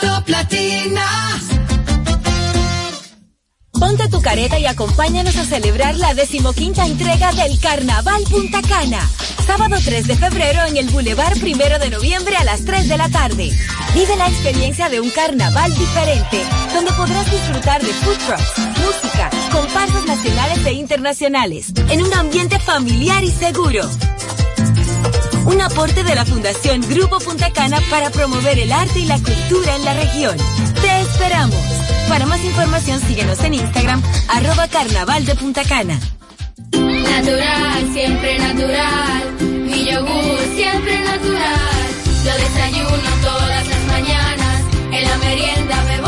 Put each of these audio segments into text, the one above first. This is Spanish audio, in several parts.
Top. Ponte tu careta y acompáñanos a celebrar la decimoquinta entrega del Carnaval Punta Cana. Sábado 3 de febrero en el Boulevard Primero de Noviembre a las 3 de la tarde. Vive la experiencia de un carnaval diferente, donde podrás disfrutar de food trucks, música, comparsas nacionales e internacionales, en un ambiente familiar y seguro. Un aporte de la Fundación Grupo Punta Cana para promover el arte y la cultura en la región. Te esperamos. Para más información síguenos en Instagram, arroba carnaval de Punta Cana. Natural, siempre natural. Mi yogur, siempre natural. Lo desayuno todas las mañanas. En la merienda bebo lo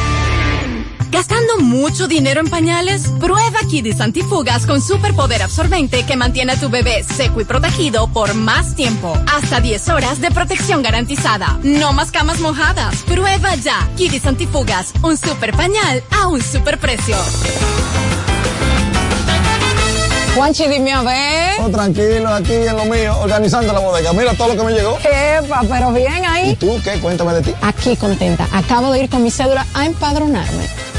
¿Gastando mucho dinero en pañales? Prueba Kidis Antifugas con superpoder absorbente que mantiene a tu bebé seco y protegido por más tiempo. Hasta 10 horas de protección garantizada. No más camas mojadas. Prueba ya Kidis Antifugas, un super pañal a un super precio. Juanchi, dime a ver. Oh, tranquilo, aquí en lo mío, organizando la bodega. Mira todo lo que me llegó. Epa, pero bien ahí. ¿Y tú qué? Cuéntame de ti. Aquí contenta. Acabo de ir con mi cédula a empadronarme.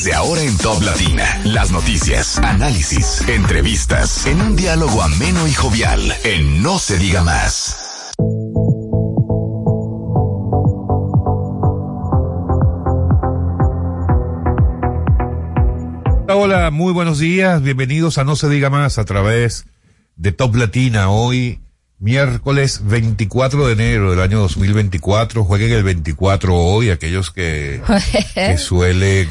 Desde ahora en Top Latina, las noticias, análisis, entrevistas, en un diálogo ameno y jovial, en No se diga más. Hola, muy buenos días, bienvenidos a No se diga más a través de Top Latina. Hoy, miércoles 24 de enero del año 2024, jueguen el 24 hoy, aquellos que, que suelen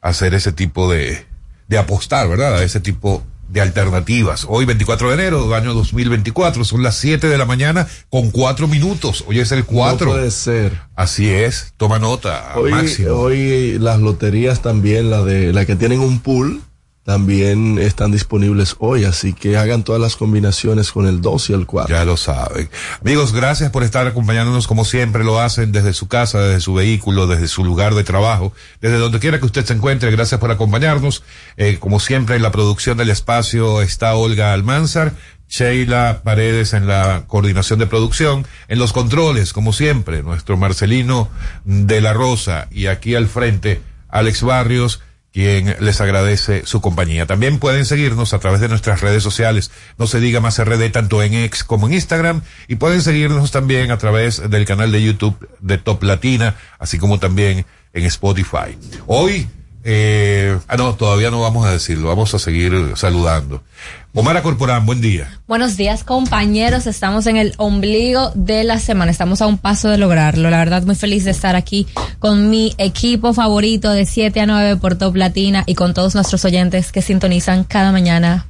hacer ese tipo de, de apostar, ¿verdad? A ese tipo de alternativas. Hoy 24 de enero del año 2024, son las 7 de la mañana con 4 minutos. Hoy es el 4. No puede ser. Así es, toma nota, Hoy, máximo. hoy las loterías también, la de la que tienen un pool, también están disponibles hoy, así que hagan todas las combinaciones con el 2 y el 4. Ya lo saben. Amigos, gracias por estar acompañándonos como siempre lo hacen desde su casa, desde su vehículo, desde su lugar de trabajo, desde donde quiera que usted se encuentre. Gracias por acompañarnos. Eh, como siempre, en la producción del espacio está Olga Almanzar. Sheila Paredes en la coordinación de producción, en los controles, como siempre, nuestro Marcelino de la Rosa y aquí al frente, Alex Barrios, quien les agradece su compañía. También pueden seguirnos a través de nuestras redes sociales, no se diga más RD, tanto en X como en Instagram, y pueden seguirnos también a través del canal de YouTube de Top Latina, así como también en Spotify. Hoy, eh, ah no, todavía no vamos a decirlo, vamos a seguir saludando. Omar Corporán, buen día. Buenos días, compañeros. Estamos en el ombligo de la semana. Estamos a un paso de lograrlo. La verdad, muy feliz de estar aquí con mi equipo favorito de 7 a 9 por Top Latina y con todos nuestros oyentes que sintonizan cada mañana.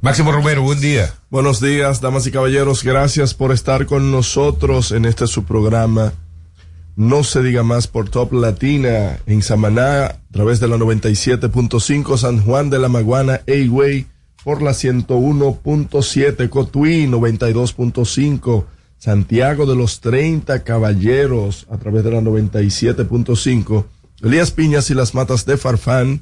Máximo Romero, buen día. Buenos días, damas y caballeros. Gracias por estar con nosotros en este su programa. No se diga más por Top Latina en Samaná, a través de la 97.5 San Juan de la Maguana, Way por la 101.7, Cotuí 92.5, Santiago de los 30 Caballeros a través de la 97.5, Elías Piñas y las Matas de Farfán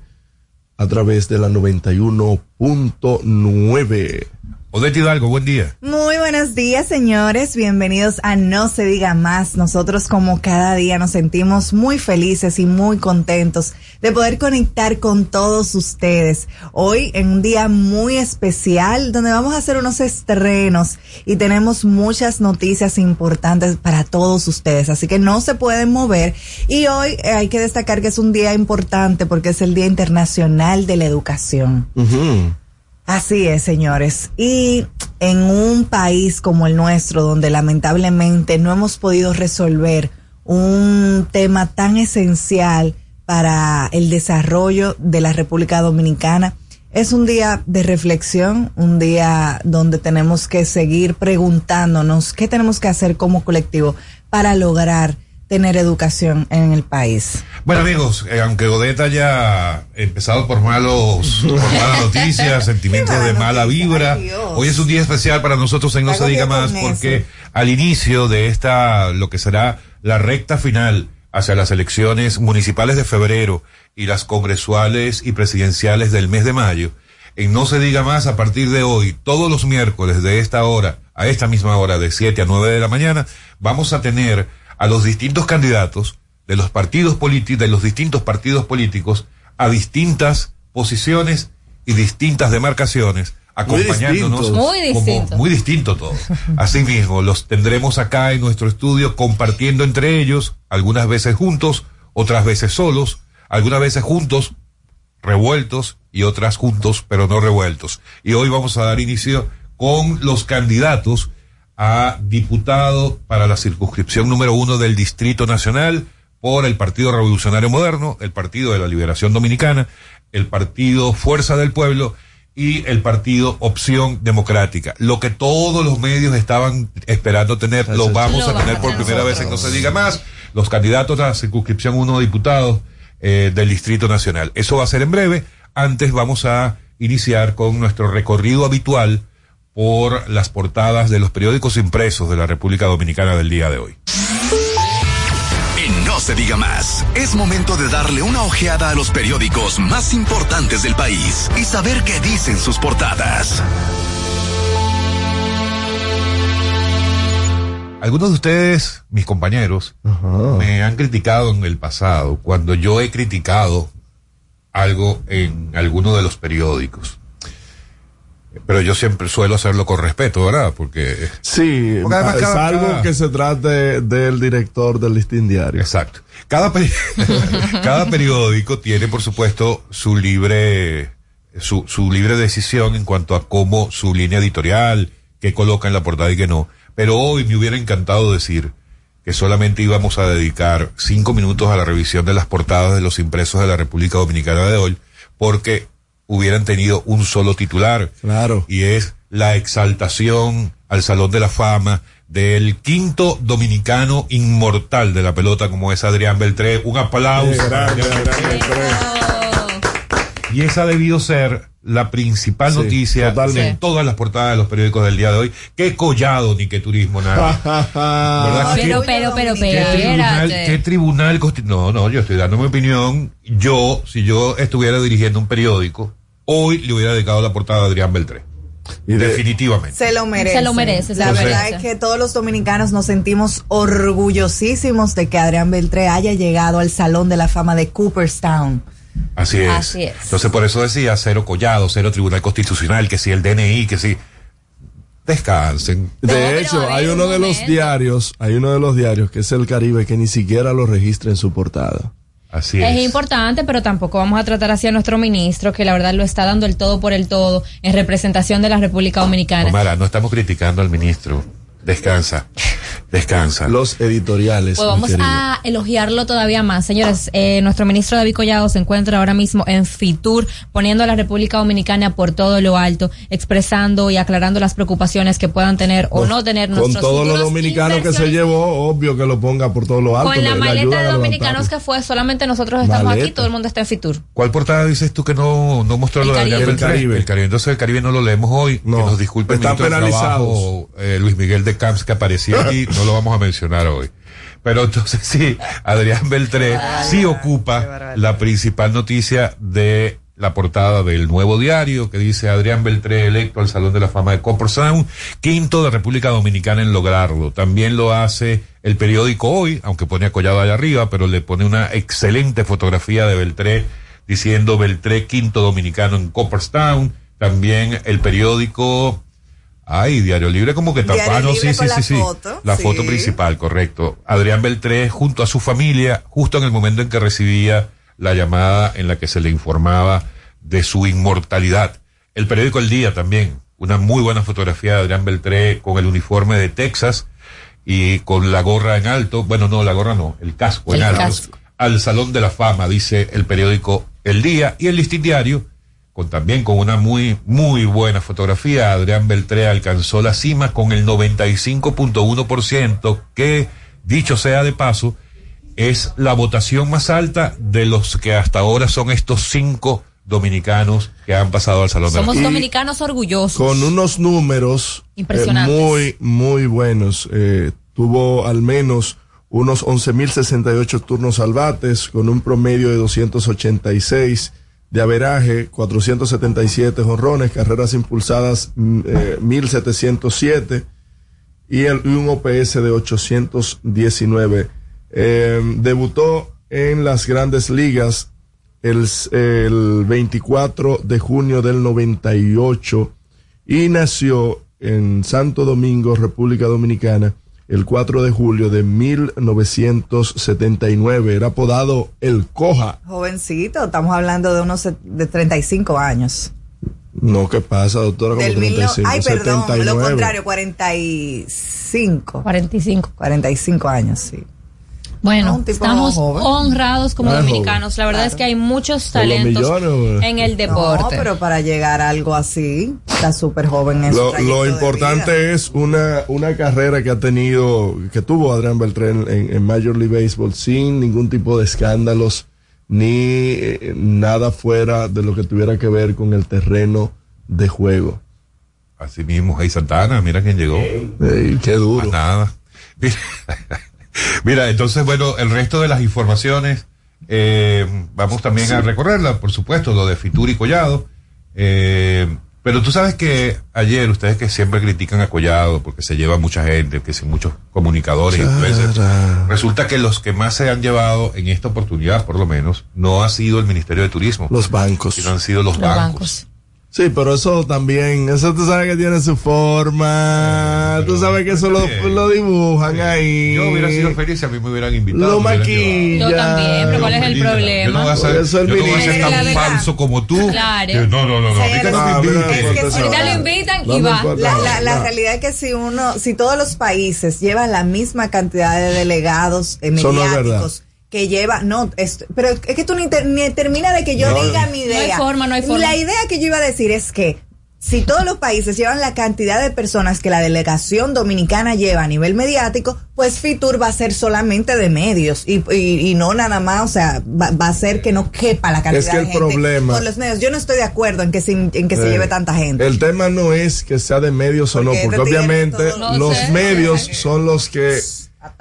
a través de la 91.9. Odette Hidalgo, buen día. Muy buenos días, señores. Bienvenidos a No se diga más. Nosotros como cada día nos sentimos muy felices y muy contentos de poder conectar con todos ustedes. Hoy en un día muy especial donde vamos a hacer unos estrenos y tenemos muchas noticias importantes para todos ustedes. Así que no se pueden mover. Y hoy eh, hay que destacar que es un día importante porque es el Día Internacional de la Educación. Así es, señores. Y en un país como el nuestro, donde lamentablemente no hemos podido resolver un tema tan esencial para el desarrollo de la República Dominicana, es un día de reflexión, un día donde tenemos que seguir preguntándonos qué tenemos que hacer como colectivo para lograr tener educación en el país. Bueno amigos, eh, aunque Odette haya empezado por malos, por malas noticias, sentimientos de mala vibra, hoy es un día especial para nosotros en No se diga más porque al inicio de esta, lo que será la recta final hacia las elecciones municipales de febrero y las congresuales y presidenciales del mes de mayo, en No se diga más a partir de hoy, todos los miércoles de esta hora, a esta misma hora de 7 a 9 de la mañana, vamos a tener a los distintos candidatos de los partidos políticos, de los distintos partidos políticos, a distintas posiciones y distintas demarcaciones, acompañándonos. Muy distinto. muy distinto todo. Asimismo, los tendremos acá en nuestro estudio compartiendo entre ellos, algunas veces juntos, otras veces solos, algunas veces juntos, revueltos y otras juntos, pero no revueltos. Y hoy vamos a dar inicio con los candidatos a diputado para la circunscripción número uno del Distrito Nacional por el Partido Revolucionario Moderno, el Partido de la Liberación Dominicana, el Partido Fuerza del Pueblo y el Partido Opción Democrática. Lo que todos los medios estaban esperando tener, lo vamos a tener por primera vez en No se diga más, los candidatos a la circunscripción uno diputados eh, del Distrito Nacional. Eso va a ser en breve. Antes vamos a iniciar con nuestro recorrido habitual por las portadas de los periódicos impresos de la República Dominicana del día de hoy. En No se diga más, es momento de darle una ojeada a los periódicos más importantes del país y saber qué dicen sus portadas. Algunos de ustedes, mis compañeros, me han criticado en el pasado cuando yo he criticado algo en alguno de los periódicos. Pero yo siempre suelo hacerlo con respeto, ¿verdad? Porque. Sí, Porque además cada- cada- que se trate del director del listín diario. Exacto. Cada, peri- cada periódico tiene, por supuesto, su libre, su, su libre decisión en cuanto a cómo su línea editorial, qué coloca en la portada y qué no. Pero hoy me hubiera encantado decir que solamente íbamos a dedicar cinco minutos a la revisión de las portadas de los impresos de la República Dominicana de hoy, porque hubieran tenido un solo titular. Claro. Y es la exaltación al Salón de la Fama del quinto dominicano inmortal de la pelota como es Adrián Beltré. Un aplauso. Beltré. Y esa ha debido ser la principal Sí, noticia totalmente. en todas las portadas de los periódicos del día de hoy. Qué collado ni qué turismo nada. ¿Verdad? Pero, ¿Qué- pero, pero, ¿Qué tribunal, qué tribunal No, no, yo estoy dando mi opinión. Yo, si yo estuviera dirigiendo un periódico, hoy le hubiera dedicado la portada a Adrián Beltré. Definitivamente. Se lo merece. Se lo merece, se La verdad merece. es que todos los dominicanos nos sentimos orgullosísimos de que Adrián Beltré haya llegado al Salón de la Fama de Cooperstown. Así es. Así es. Entonces, por eso decía cero collado, cero tribunal constitucional, que si el DNI, que si. Descansen. De hecho, hay uno de los diarios, hay uno de los diarios que es el Caribe que ni siquiera lo registra en su portada. Así Es importante, pero tampoco vamos a tratar así a nuestro ministro, que la verdad lo está dando el todo por el todo en representación de la República Dominicana. Omar, no estamos criticando al ministro. Descansa. Descansa. Los editoriales. Pues vamos a elogiarlo todavía más. Señores, eh, nuestro ministro David Collado se encuentra ahora mismo en Fitur, poniendo a la República Dominicana por todo lo alto, expresando y aclarando las preocupaciones que puedan tener o no tener Con nuestros todos los dominicanos que se llevó, obvio que lo ponga por todo lo alto. Con la le- le maleta de dominicanos que fue, solamente nosotros estamos Maleta. aquí, todo el mundo está en Fitur. ¿Cuál portada dices tú que no, no mostró El lo de Caribe. Adrián El Beltré? Caribe. El Caribe. Entonces el Caribe no lo leemos hoy. No. Que nos disculpe Están ministro del penalizados. Trabajo, eh, Luis Miguel de Camps que aparecía aquí, no lo vamos a mencionar hoy. Pero entonces sí, Adrián Beltré sí ocupa la principal noticia de la portada del nuevo diario que dice Adrián Beltré electo al Salón de la Fama de Copperstown, quinto de República Dominicana en lograrlo. También lo hace el periódico Hoy, aunque pone a Collado allá arriba, pero le pone una excelente fotografía de Beltré diciendo Beltré quinto dominicano en Copperstown. También el periódico Ay, Diario Libre como que Diario taparon, sí, sí, la sí, sí. La sí. foto principal, correcto. Adrián Beltré junto a su familia, justo en el momento en que recibía la llamada en la que se le informaba de su inmortalidad. El periódico El Día también, una muy buena fotografía de Adrián Beltré con el uniforme de Texas y con la gorra en alto, bueno, no, la gorra no, el casco en El alto, casco. al Salón de la Fama, dice el periódico El Día y el Listín Diario con también con una muy muy buena fotografía Adrián Beltré alcanzó la cima con el 95.1% que dicho sea de paso es la votación más alta de los que hasta ahora son estos cinco dominicanos que han pasado al salón Somos de la Fama. dominicanos orgullosos. Con unos números eh, Impresionantes. muy, muy buenos. Eh, tuvo al menos unos 11.068 turnos al bates, con un promedio de 286 de averaje, 477 jonrones, carreras impulsadas mm, eh, 1.707 y, un OPS de 819. Eh, debutó en las grandes ligas el 24 de junio del 98 y nació en Santo Domingo, República Dominicana, el 4 de julio de 1979. Era apodado El Coja. Jovencito, estamos hablando de unos de 35 años. No, ¿qué pasa, doctora? Como Del mil no- 35, ay, perdón, lo 79. contrario, 45. 45. 45 años, sí. Bueno, No, tipo estamos honrados como Ah, dominicanos. La verdad es que hay muchos talentos millones, en el No, deporte. pero para llegar a algo así, está súper joven en su Lo, lo importante es una, una carrera que ha tenido, que tuvo Adrián Beltré en, en- en Major League Baseball sin ningún tipo de escándalos ni eh, nada fuera de lo que tuviera que ver con el terreno de juego. Así mismo, Hey Santana, mira quién llegó. Qué duro. Más nada. Mira, Mira, entonces, bueno, el resto de las informaciones, eh, vamos también a recorrerla, por supuesto, lo de Fitur y Collado. Eh, pero tú sabes que ayer, ustedes que siempre critican a Collado porque se lleva mucha gente, que son muchos comunicadores, influencers, resulta que los que más se han llevado en esta oportunidad, por lo menos, no ha sido el Ministerio de Turismo, Los bancos. sino han sido los, Los bancos. bancos. Sí, pero eso también, eso tú sabes que tiene su forma, tú sabes que eso lo, lo dibujan ahí. Yo hubiera sido feliz si a mí me hubieran invitado. Lo maquilla. Yo también, pero ¿cuál es el Feliz, Yo no problema? voy a ser, yo no voy a ser tan falso como tú. Claro. Que No, no, no, no. que no Ah, me. Es que si no. Ahorita lo invitan No y va. La, No, la, la no. realidad es que si uno, si todos los países llevan la misma cantidad de delegados eh, Eso no es verdad. mediáticos que lleva, no, es- pero es que tú ni, ter- ni termina de que yo No. diga mi No hay idea. forma, no hay forma. La idea que yo iba a decir es que si todos los países llevan la cantidad de personas que la delegación dominicana lleva a nivel mediático, pues Fitur va a ser solamente de medios y, y, y no nada más, o sea, va, va a ser que no quepa la cantidad Es que el de gente problema- por los medios. Yo no estoy de acuerdo en que se, en que se Eh, lleve tanta gente. El tema no es que sea de medios o no, Porque porque obviamente No los sé. medios son los que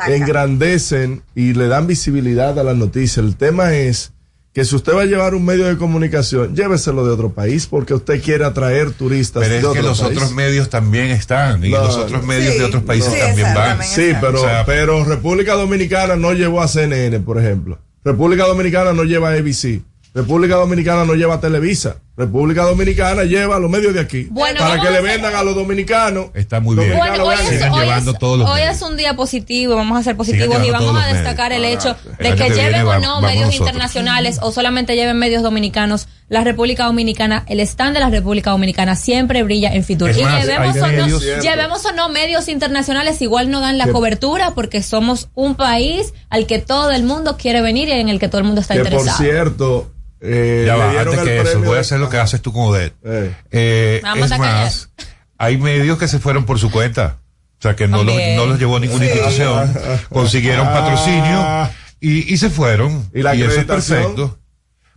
Engrandecen y le dan visibilidad a la noticia. El tema es que si usted va a llevar un medio de comunicación, lléveselo de otro país porque usted quiere atraer turistas Pero de es otro que los país. otros medios también están. Y No, los otros medios sí, de otros países también van. Sí, pero, O sea, pero República Dominicana no llevó a CNN, por ejemplo. República Dominicana no lleva a ABC. República Dominicana no lleva a Televisa. República Dominicana lleva a los medios de aquí Bueno, para que a le vendan a los dominicanos. Está muy bien. Bueno, hoy, es, hoy llevando es- todos los hoy es un día positivo, vamos a ser positivos y vamos a destacar el hecho de que que lleven viene o no medios nosotros. internacionales o solamente lleven medios dominicanos, la República Dominicana, el stand de la República Dominicana siempre brilla en Fitur. Y más, llevemos, o no, medios- llevemos o no medios internacionales, igual no dan la Que- cobertura porque somos un país al que todo el mundo quiere venir y en el que todo el mundo está Que por interesado. cierto, eh, Ya le va, antes el que eso, voy a hacer lo que haces tú con Odette. Eh. Eh, es más, hay medios que se fueron por su cuenta. O sea, que no los, no los llevó ninguna institución. Consiguieron patrocinio y, y se fueron. ¿Y la eso es perfecto.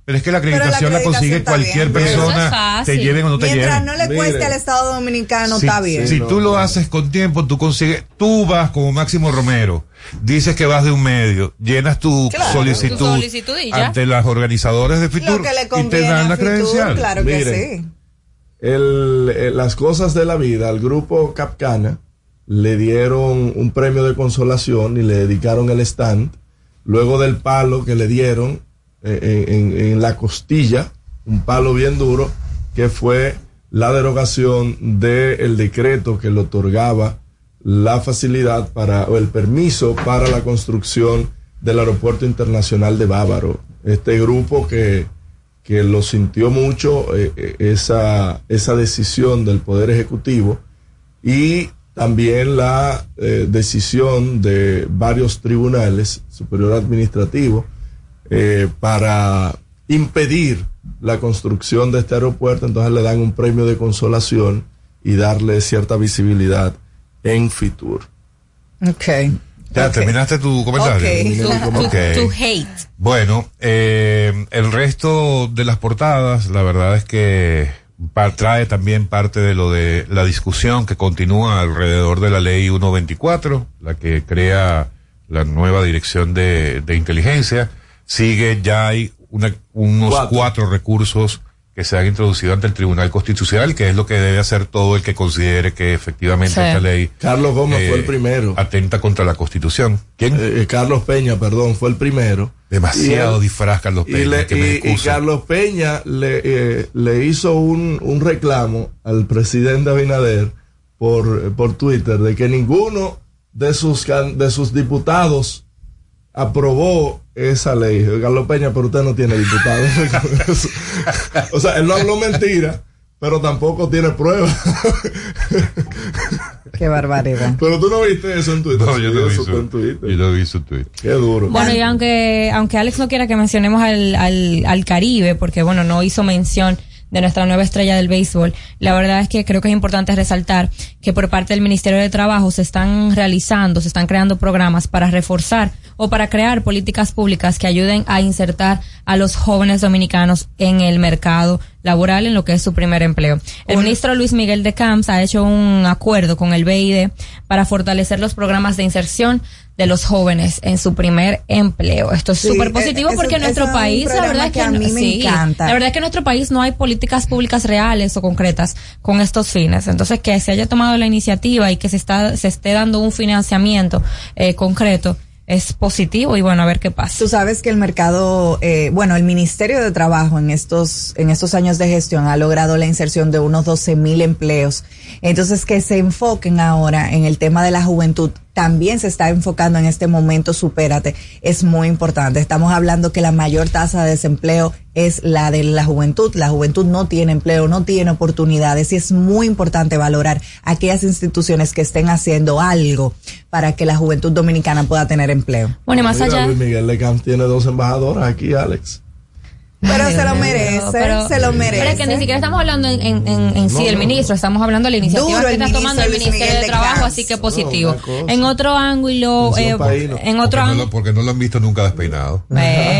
Pero es que la acreditación la, consigue cualquier bien. Es persona, fácil. te lleven o no te Mientras lleven. no le Mire. cueste al Estado Dominicano, Si, está bien. si no, tú lo haces con tiempo, tú consigues, tú vas como Máximo Romero, dices que vas de un medio, llenas tu Claro. solicitud, Tu solicitud y ya. ante los organizadores de Lo Fitur que le y te conviene dan a la Fitur, credencial. claro que Mire. sí. el, eh, las cosas de la vida, al grupo Capcana le dieron un premio de consolación y le dedicaron el stand. Luego del palo que le dieron en, en- la costilla, un palo bien duro, que fue la derogación del decreto que le otorgaba la facilidad para, o el permiso para la construcción del Aeropuerto Internacional de Bávaro. Este grupo que, que lo sintió mucho eh, eh, esa, esa decisión del Poder Ejecutivo y también la eh, decisión de varios tribunales, superior administrativo, eh, para impedir la construcción de este aeropuerto, entonces le dan un premio de consolación y darle cierta visibilidad en Fitur. Ok. Ya, terminaste tu comentario. Ok. Terminé mi To, comentario. to hate. Bueno, eh, el resto de las portadas, la verdad es que trae también parte de lo de la discusión que continúa alrededor de la ley 124, la que crea la nueva dirección de, de inteligencia. Sigue, ya hay una- unos Cuatro. cuatro. recursos que se han introducido ante el Tribunal Constitucional, que es lo que debe hacer todo el que considere que efectivamente Sí. esta ley Carlos Gómez eh, fue el primero. atenta contra la Constitución. ¿Quién? Eh, eh, Carlos Peña, perdón, fue el primero. Demasiado él- disfraz, Carlos Y, Peña, le- que me y-. Carlos Peña le, eh, le hizo un, un reclamo al presidente Abinader por, por Twitter de que ninguno de sus, de sus diputados aprobó esa ley. Carlos Peña, pero usted no tiene diputados. o sea, él no habló mentira, pero tampoco tiene pruebas. Qué barbaridad. pero tú no viste eso en Twitter. No, yo no vi eso en Twitter. yo no vi su tweet. Qué duro. Bueno, y aunque, aunque Alex no quiera que mencionemos al, al, al Caribe, porque bueno, no hizo mención de nuestra nueva estrella del béisbol, la verdad es que creo que es importante resaltar que por parte del Ministerio de Trabajo se están realizando, se están creando programas para reforzar o para crear políticas públicas que ayuden a insertar a los jóvenes dominicanos en el mercado laboral en lo que es su primer empleo. El ministro Luis Miguel de Camps ha hecho un acuerdo con el BID para fortalecer los programas de inserción de los jóvenes en su primer empleo. Esto es súper eh, positivo porque en nuestro país, la verdad es que que, a mí me sí, encanta. la verdad es que en nuestro país no hay políticas públicas reales o concretas con estos fines. Entonces, que se haya tomado la iniciativa y que se está, se esté dando un financiamiento eh, concreto es positivo y bueno, a ver qué pasa. Tú sabes que el mercado, eh, bueno, el Ministerio de Trabajo en estos, en estos años de gestión ha logrado la inserción de unos 12 mil empleos. Entonces, que se enfoquen ahora en el tema de la juventud. También se está enfocando en este momento, supérate, es muy importante. Estamos hablando que la mayor tasa de desempleo es la de la juventud. La juventud no tiene empleo, no tiene oportunidades y es muy importante valorar aquellas instituciones que estén haciendo algo para que la juventud dominicana pueda tener empleo. Bueno, y más Mira, allá. Luis Miguel Lecam tiene dos embajadoras aquí, Alex. Pero se lo merece, pero- se lo merece. Pero es que ni siquiera estamos hablando en, en, en, en sí No, del no, ministro, estamos hablando de la iniciativa que está tomando el Ministerio de Miguel de Trabajo, Camps. así que No, positivo. cosa. en otro ángulo, eh, ¿no? en otro porque, no ángulo. lo, porque no lo han visto nunca despeinado.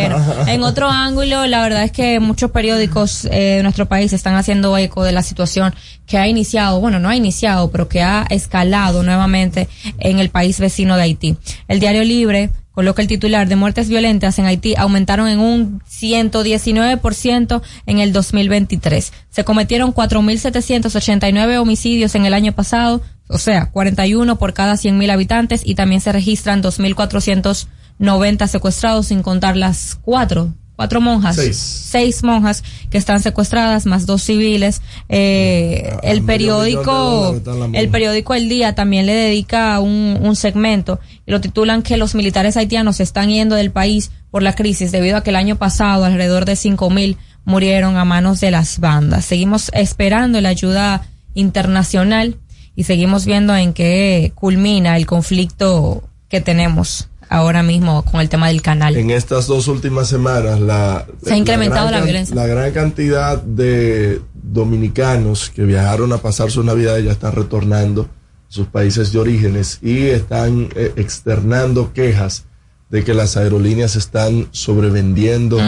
Bueno, en otro ángulo, la verdad es que muchos periódicos eh, de nuestro país están haciendo eco de la situación que ha iniciado, bueno, no ha iniciado, pero que ha escalado nuevamente en el país vecino de Haití. El Diario Libre coloca el titular de muertes violentas en Haití aumentaron en un 119% en el 2023. Se cometieron 4.789 homicidios en el año pasado, o sea, 41 por cada 100.000 habitantes y también se registran 2.490 secuestrados sin contar las cuatro cuatro monjas, Seis. monjas que están secuestradas, más dos civiles. Eh, Ah, el periódico, el periódico El Día también le dedica un, un segmento y lo titulan que los militares haitianos se están yendo del país por la crisis debido a que el año pasado alrededor de cinco mil murieron a manos de las bandas. Seguimos esperando la ayuda internacional y seguimos viendo en qué culmina el conflicto que tenemos ahora mismo con el tema del canal. En estas dos últimas semanas, la, Se ha incrementado la gran violencia. La gran cantidad de dominicanos que viajaron a pasar sus navidades ya están retornando a sus países de orígenes y están eh, externando quejas de que las aerolíneas están sobrevendiendo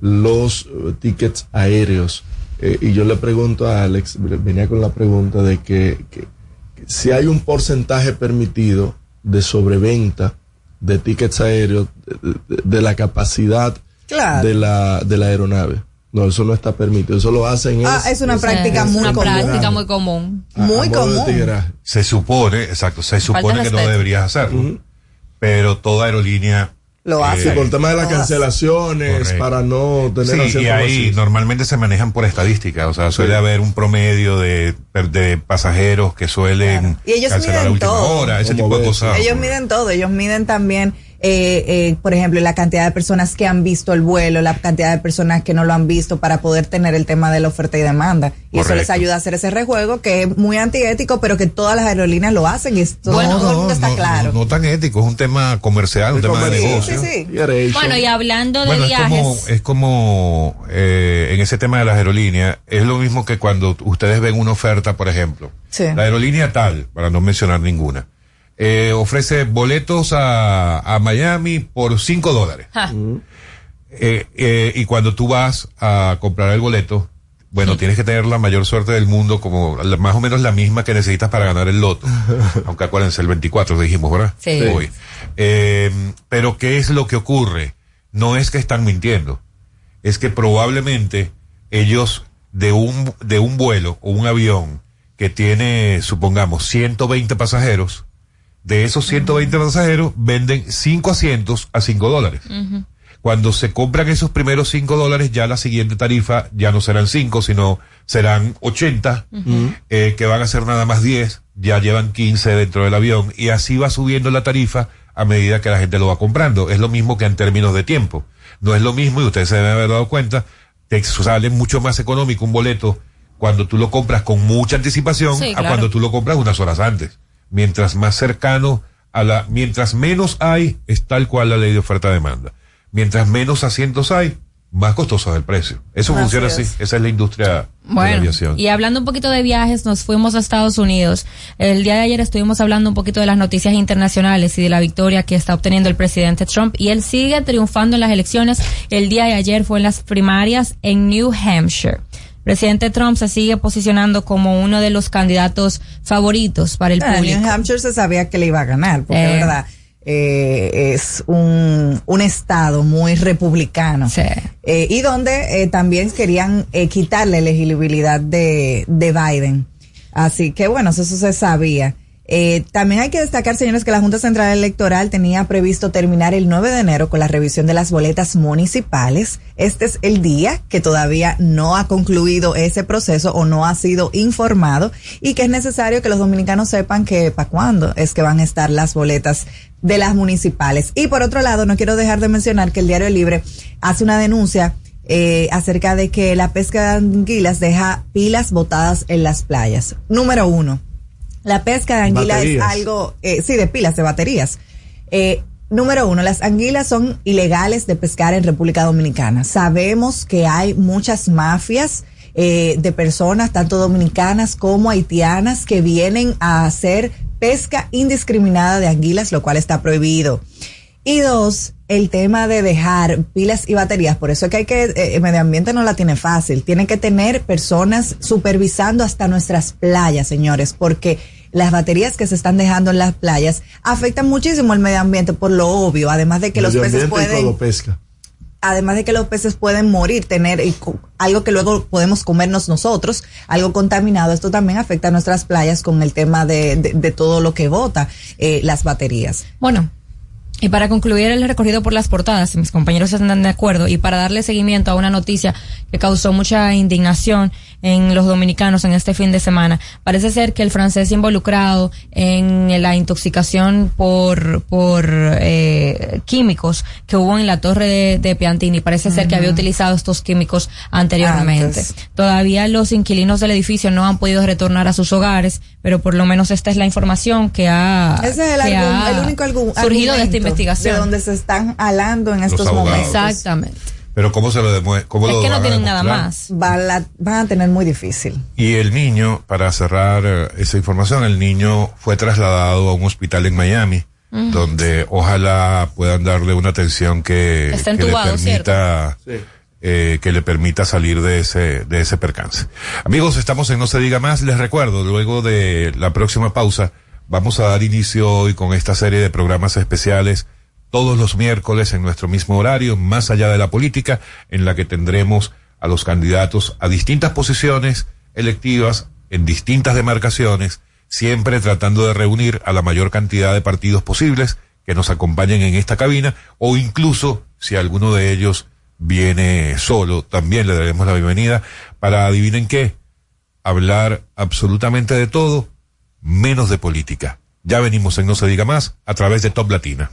los eh, tickets aéreos. Eh, y yo le pregunto a Alex, venía con la pregunta de que, que- que si hay un porcentaje permitido de sobreventa de tickets aéreos de, de- de la capacidad Claro. de, la, de la aeronave. No, eso no está permitido. Eso lo hacen. Ah, es una práctica muy una común. práctica muy común. a- muy. Se supone, exacto, se supone que no respeto. deberías hacerlo. Pero toda aerolínea Lo hace. Sí, por el tema de las cancelaciones, Correcto. para no tener Sí, y ahí normalmente se manejan por estadística, o sea, suele Sí. haber un promedio de, de pasajeros que suelen Y ellos cancelar a miden última todo. hora, ese Como tipo de ves. cosas. Ellos miden todo, ellos miden también, eh, eh, por ejemplo, la cantidad de personas que han visto el vuelo, la cantidad de personas que no lo han visto para poder tener el tema de la oferta y demanda. Y eso les ayuda a hacer ese rejuego que es muy antiético, pero que todas las aerolíneas lo hacen y esto Bueno, todo el mundo está no, claro. no, no tan ético, es un tema comercial, un Es tema de negocio. Sí, sí. Bueno, y hablando de Bueno, es viajes. como, es como eh, en ese tema de las aerolíneas, es lo mismo que cuando ustedes ven una oferta, por ejemplo. Sí. La aerolínea tal, para no mencionar ninguna, eh, ofrece boletos a, a Miami por 5 dólares. Ja. Eh, eh, y cuando tú vas a comprar el boleto, bueno, tienes que tener la mayor suerte del mundo, como la- más o menos la misma que necesitas para ganar el loto. Aunque acuérdense, el 24 dijimos, ¿verdad? Sí. Hoy. Eh, pero ¿qué es lo que ocurre? No es que están mintiendo, es que probablemente ellos de un, de un vuelo o un avión que tiene, supongamos, 120 pasajeros, de esos 120 pasajeros venden 5 asientos a 5 dólares. Cuando se compran esos primeros 5 dólares, ya la siguiente tarifa ya no serán 5, sino serán 80, eh, que van a ser nada más 10, ya llevan 15 dentro del avión, y así va subiendo la tarifa a medida que la gente lo va comprando. Es lo mismo que en términos de tiempo. No es lo mismo, y ustedes se deben haber dado cuenta, te sale mucho más económico un boleto cuando tú lo compras con mucha anticipación Sí, a cuando tú lo compras unas horas antes. Mientras más cercano a la, mientras menos hay, es tal cual la ley de oferta-demanda. Mientras menos asientos hay, más costoso es el precio. Eso funciona así. es. Esa es la industria de la aviación. y hablando un poquito de viajes, nos fuimos a Estados Unidos. El día de ayer estuvimos hablando un poquito de las noticias internacionales y de la victoria que está obteniendo el presidente Trump y él sigue triunfando en las elecciones. El día de ayer fue en las primarias en New Hampshire. Presidente Trump se sigue posicionando como uno de los candidatos favoritos para el Ah, público. New Hampshire se sabía que le iba a ganar, porque Eh. es verdad, eh, es un, un estado muy republicano. Sí. Eh, y donde eh, también querían eh, quitarle elegibilidad de, de Biden. Así que bueno, eso se sabía. Eh, también hay que destacar, señores, que la Junta Central Electoral tenía previsto terminar el 9 de enero con la revisión de las boletas municipales. Este es el día que todavía no ha concluido ese proceso o no ha sido informado y que es necesario que los dominicanos sepan que para cuándo es que van a estar las boletas de las municipales. Y por otro lado, no quiero dejar de mencionar que el Diario Libre hace una denuncia eh, acerca de que la pesca de anguilas deja pilas botadas en las playas. Número uno, la pesca de anguilas es Baterías. algo, eh, sí, de pilas, de baterías. Eh, número uno, las anguilas son ilegales de pescar en República Dominicana. Sabemos que hay muchas mafias eh, de personas, tanto dominicanas como haitianas, que vienen a hacer pesca indiscriminada de anguilas, lo cual está prohibido. Y dos, el tema de dejar pilas y baterías. Por eso es que hay que, eh, el medio ambiente no la tiene fácil. Tiene que tener personas supervisando hasta nuestras playas, señores, porque las baterías que se están dejando en las playas afectan muchísimo el medio ambiente por lo obvio. Además de que los peces pueden, pesca. además de que los peces pueden morir, tener algo que luego podemos comernos nosotros, algo contaminado, esto también afecta a nuestras playas con el tema de, de, de todo lo que bota eh, las baterías. Bueno, Y para concluir el recorrido por las portadas, si mis compañeros están de acuerdo, y para darle seguimiento a una noticia que causó mucha indignación en los dominicanos en este fin de semana, parece ser que el francés involucrado en la intoxicación por, por eh, químicos que hubo en la torre de, de Piantini, parece ser que había utilizado estos químicos anteriormente. Antes. Todavía los inquilinos del edificio no han podido retornar a sus hogares, pero por lo menos esta es la información que ha, Ese es el, que argu- ha el único argu- surgido de esta investigación. De donde se están alando en estos momentos. Exactamente. Pero ¿cómo se lo demuestra? ¿Cómo Es lo que no tienen nada más. Van a, van a tener muy difícil. Y el niño, para cerrar eh, esa información, el niño fue trasladado a un hospital en Miami, donde ojalá puedan darle una atención que, Está que le permita eh, que le permita salir de ese de ese percance. Amigos, estamos en No se diga más. Les recuerdo, luego de la próxima pausa, vamos a dar inicio hoy con esta serie de programas especiales todos los miércoles en nuestro mismo horario, más allá de la política, en la que tendremos a los candidatos a distintas posiciones electivas en distintas demarcaciones, siempre tratando de reunir a la mayor cantidad de partidos posibles que nos acompañen en esta cabina, o incluso si alguno de ellos viene solo, también le daremos la bienvenida para, adivinen qué, hablar absolutamente de todo, menos de política. Ya venimos en No se diga más a través de Top Latina.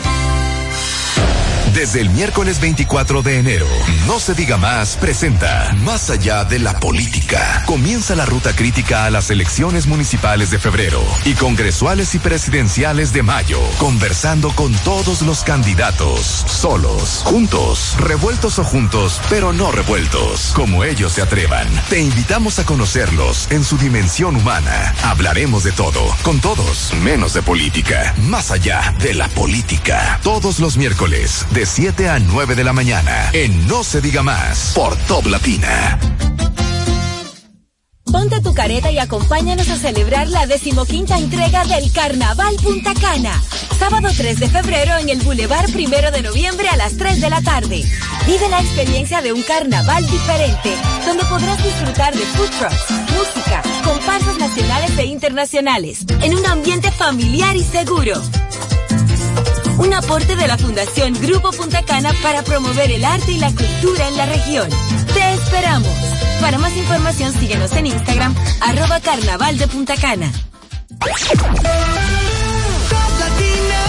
Desde el miércoles 24 de enero, No se diga más, presenta Más allá de la política. Comienza la ruta crítica a las elecciones municipales de febrero y congresuales y presidenciales de mayo, conversando con todos los candidatos, solos, juntos, revueltos o juntos, pero no revueltos, como ellos se atrevan. Te invitamos a conocerlos en su dimensión humana. Hablaremos de todo, con todos, menos de política, más allá de la política. Todos los miércoles, de 7 a 9 de la mañana, en No se diga más, por Top Latina. Ponte tu careta y acompáñanos a celebrar la decimoquinta entrega del Carnaval Punta Cana. Sábado 3 de febrero en el Boulevard Primero de Noviembre a las 3 de la tarde. Vive la experiencia de un carnaval diferente, donde podrás disfrutar de food trucks, música, comparsas nacionales e internacionales, en un ambiente familiar y seguro. Un aporte de la Fundación Grupo Punta Cana para promover el arte y la cultura en la región. Te esperamos. Para más información síguenos en Instagram, arroba carnaval de Punta Cana. Top Latina.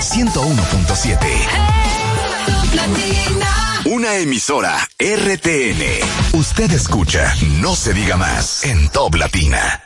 101.7. Top Latina. Una emisora RTN. Usted escucha No se diga más en Top Latina.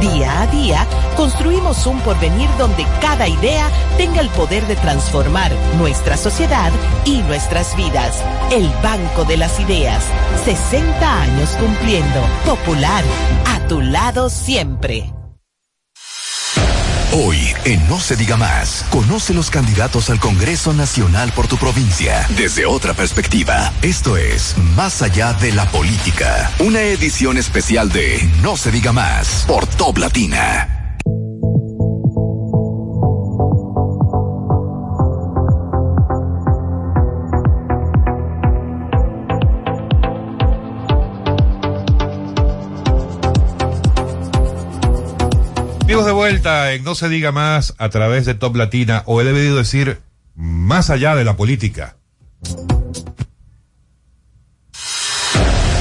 Día a día construimos un porvenir donde cada idea tenga el poder de transformar nuestra sociedad y nuestras vidas. El Banco de las Ideas. 60 años cumpliendo. Popular. A tu lado siempre. Hoy, en No se diga más, conoce los candidatos al Congreso Nacional por tu provincia desde otra perspectiva. Esto es Más allá de la política, una edición especial de No se diga más por Top Latina. Vuelta en No se diga más a través de Top Latina, o he debido decir más allá de la política.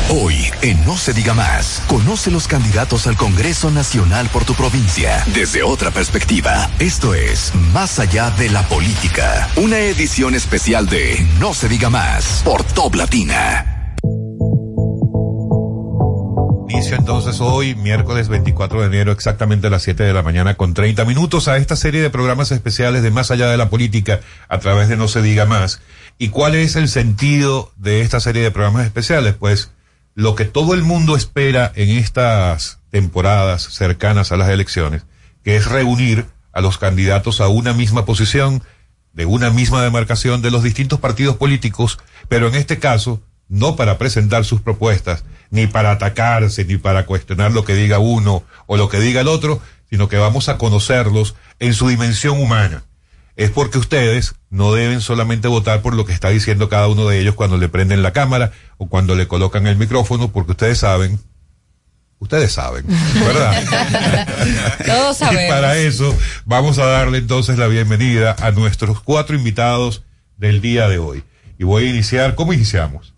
Hoy, en No se diga más, conoce los candidatos al Congreso Nacional por tu provincia desde otra perspectiva. Esto es Más allá de la política, una edición especial de No se diga más por Top Latina. Inicio entonces hoy, miércoles 24 de enero, exactamente a las 7 de la mañana, con 30 minutos a esta serie de programas especiales de Más allá de la política a través de No se diga más. ¿Y cuál es el sentido de esta serie de programas especiales? Pues lo que todo el mundo espera en estas temporadas cercanas a las elecciones, que es reunir a los candidatos a una misma posición, de una misma demarcación de los distintos partidos políticos, pero en este caso no para presentar sus propuestas, ni para atacarse, ni para cuestionar lo que diga uno o lo que diga el otro, sino que vamos a conocerlos en su dimensión humana. Es porque ustedes no deben solamente votar por lo que está diciendo cada uno de ellos cuando le prenden la cámara o cuando le colocan el micrófono, porque ustedes saben, ustedes saben, ¿verdad? Todos Y sabemos. para eso vamos a darle entonces la bienvenida a nuestros cuatro invitados del día de hoy. Y voy a iniciar, ¿cómo iniciamos?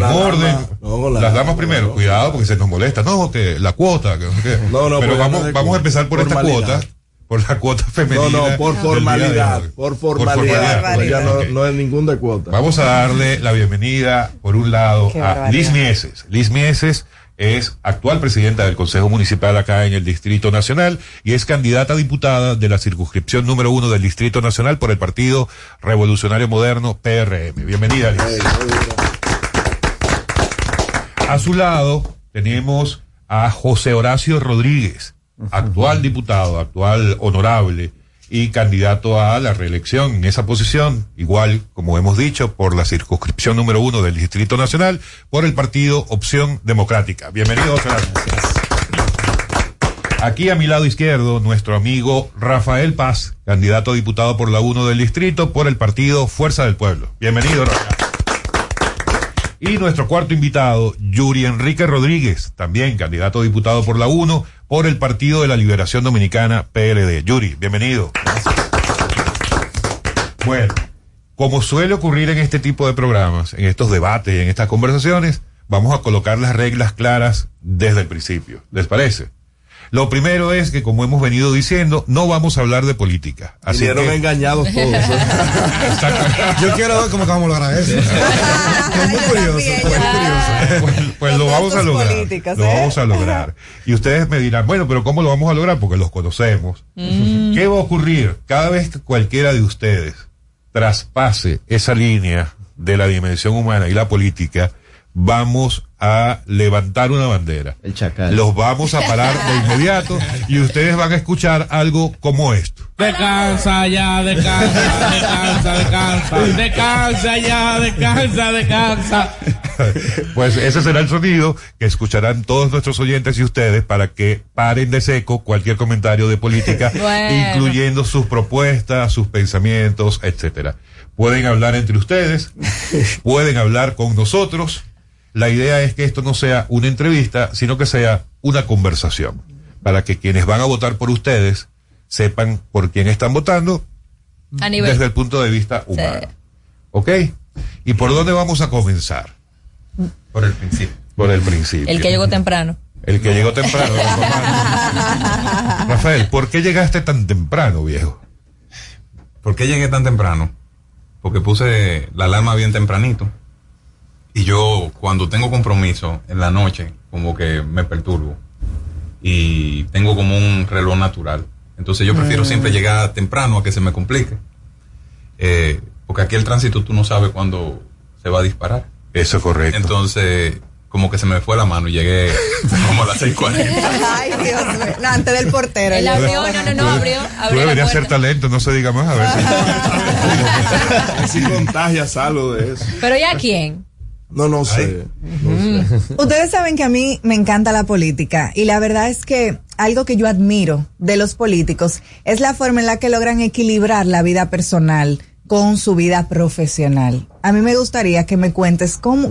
En La orden. dama. No, la las dama, damas primero, no. cuidado porque se nos molesta. No, que la cuota, que no sé qué. No, no, Pero pues, vamos, no, vamos a empezar por esta cuota, por la cuota No, femenina. no, por día de formalidad, por formalidad. pues ya no, no es ningún de cuota. Vamos a darle la bienvenida, por un lado, Qué a barbaridad. Liz Mieses. Liz Mieses es actual presidenta del Consejo Municipal acá en el Distrito Nacional y es candidata a diputada de la circunscripción número uno del Distrito Nacional por el Partido Revolucionario Moderno, PRM. Bienvenida, Liz. A su lado tenemos a José Horacio Rodríguez, actual diputado, actual honorable y candidato a la reelección en esa posición, igual como hemos dicho, por la circunscripción número uno del Distrito Nacional, por el partido Opción Democrática. Bienvenido, José Horacio. Aquí a mi lado izquierdo, nuestro amigo Rafael Paz, candidato a diputado por la 1 del distrito por el partido Fuerza del Pueblo. Bienvenido, Rafael. Y nuestro cuarto invitado, Yuri Enrique Rodríguez, también candidato a diputado por la 1 por el Partido de la Liberación Dominicana, PLD. Yuri, bienvenido. Bueno, como suele ocurrir en este tipo de programas, en estos debates y en estas conversaciones, vamos a colocar las reglas claras desde el principio. ¿Les parece? Lo primero es que, como hemos venido diciendo, no vamos a hablar de política. Así Vinieron que, engañados todos. Yo quiero ver cómo que vamos a lograr eso. Es muy curioso, muy curioso. pues, pues lo vamos a lograr. políticos, Lo ¿eh? vamos a lograr. Y ustedes me dirán, bueno, pero ¿cómo lo vamos a lograr? Porque los conocemos. Mm. ¿Qué va a ocurrir? Cada vez que cualquiera de ustedes traspase esa línea de la dimensión humana y la política, vamos a levantar una bandera. El chacal. Los vamos a parar de inmediato y ustedes van a escuchar algo como esto. Descansa ya, descansa, descansa, descansa, descansa ya, descansa, descansa. Pues ese será el sonido que escucharán todos nuestros oyentes y ustedes para que paren de seco cualquier comentario de política, Bueno. incluyendo sus propuestas, sus pensamientos, etcétera. Pueden hablar entre ustedes, pueden hablar con nosotros. La idea es que esto no sea una entrevista, sino que sea una conversación, para que quienes van a votar por ustedes sepan por quién están votando A nivel. desde el punto de vista humano. ¿Ok? ¿Y por dónde vamos a comenzar? Por el principio. Por el principio. El que llegó temprano. El que llegó temprano. Rafael, ¿por qué llegaste tan temprano, viejo? ¿Por qué llegué tan temprano? Porque puse la alarma bien tempranito. Y yo, cuando tengo compromiso en la noche, como que me perturbo. Y tengo como un reloj natural. Entonces yo prefiero Mm. siempre llegar temprano a que se me complique. Eh, porque aquí el tránsito tú no sabes cuándo se va a disparar. Eso es correcto. Entonces, como que se me fue la mano y llegué como a las 6.40. Ay, Dios mío. No, antes del portero. Él abrió, no, no, no, abrió, Tú abrió la deberías ser talento, no se diga más. A ver si. Si contagias algo de eso. Pero ya quién? No, no sé. Ustedes saben que a mí me encanta la política y la verdad es que algo que yo admiro de los políticos es la forma en la que logran equilibrar la vida personal con su vida profesional. A mí me gustaría que me cuentes cómo,